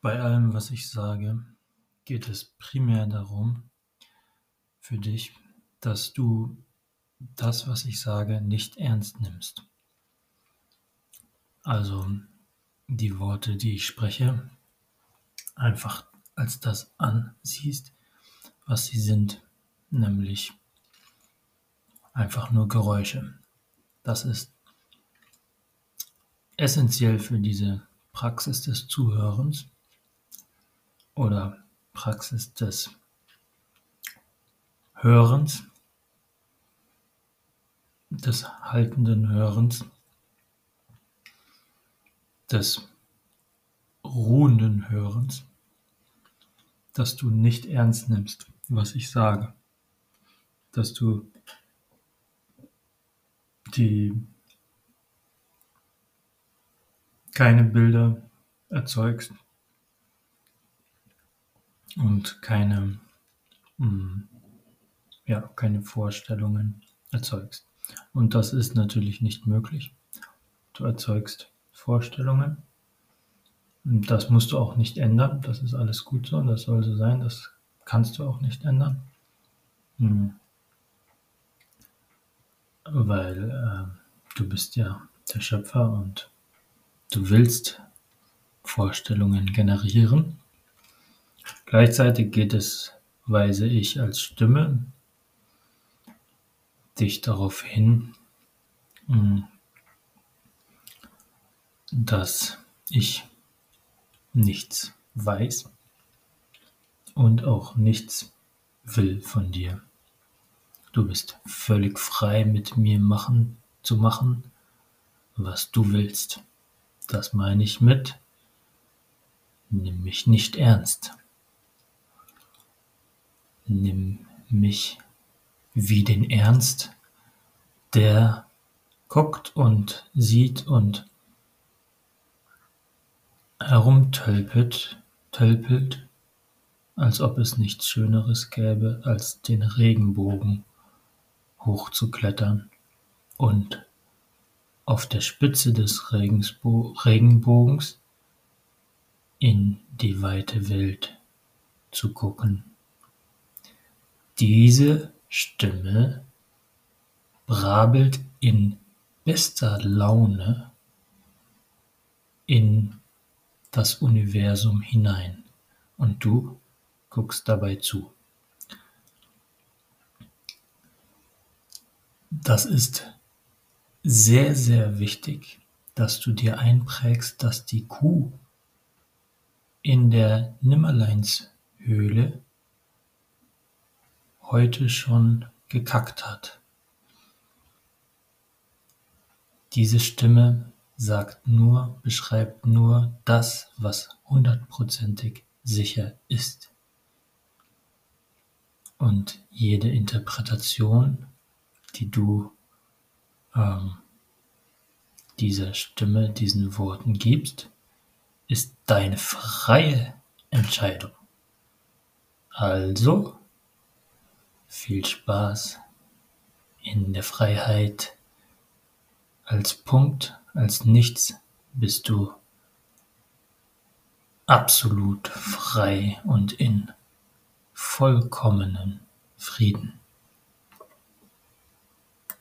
Bei allem, was ich sage, geht es primär darum für dich, dass du das, was ich sage, nicht ernst nimmst. Also die Worte, die ich spreche, einfach als das ansiehst, was sie sind, nämlich einfach nur Geräusche. Das ist essentiell für diese Praxis des Zuhörens oder Praxis des Hörens, des haltenden Hörens, des ruhenden Hörens, dass du nicht ernst nimmst, was ich sage, dass du die keine Bilder erzeugst und keine, mm, ja, keine Vorstellungen erzeugst. Und das ist natürlich nicht möglich. Du erzeugst Vorstellungen. Und das musst du auch nicht ändern. Das ist alles gut so. Das soll so sein. Das kannst du auch nicht ändern. Hm. Weil äh, du bist ja der Schöpfer und du willst Vorstellungen generieren. Gleichzeitig geht es, weise ich als Stimme, dich darauf hin, hm, dass ich nichts weiß und auch nichts will von dir. Du bist völlig frei mit mir machen zu machen, was du willst. Das meine ich mit Nimm mich nicht ernst. Nimm mich wie den Ernst, der guckt und sieht und herumtölpelt, tölpelt, als ob es nichts Schöneres gäbe, als den Regenbogen hochzuklettern und auf der Spitze des Regenbogens in die weite Welt zu gucken. Diese Stimme brabelt in bester Laune in das Universum hinein und du guckst dabei zu. Das ist sehr, sehr wichtig, dass du dir einprägst, dass die Kuh in der Nimmerleinshöhle heute schon gekackt hat. Diese Stimme sagt nur, beschreibt nur das, was hundertprozentig sicher ist. Und jede Interpretation, die du ähm, dieser Stimme, diesen Worten gibst, ist deine freie Entscheidung. Also viel Spaß in der Freiheit als Punkt als Nichts bist du absolut frei und in vollkommenen Frieden.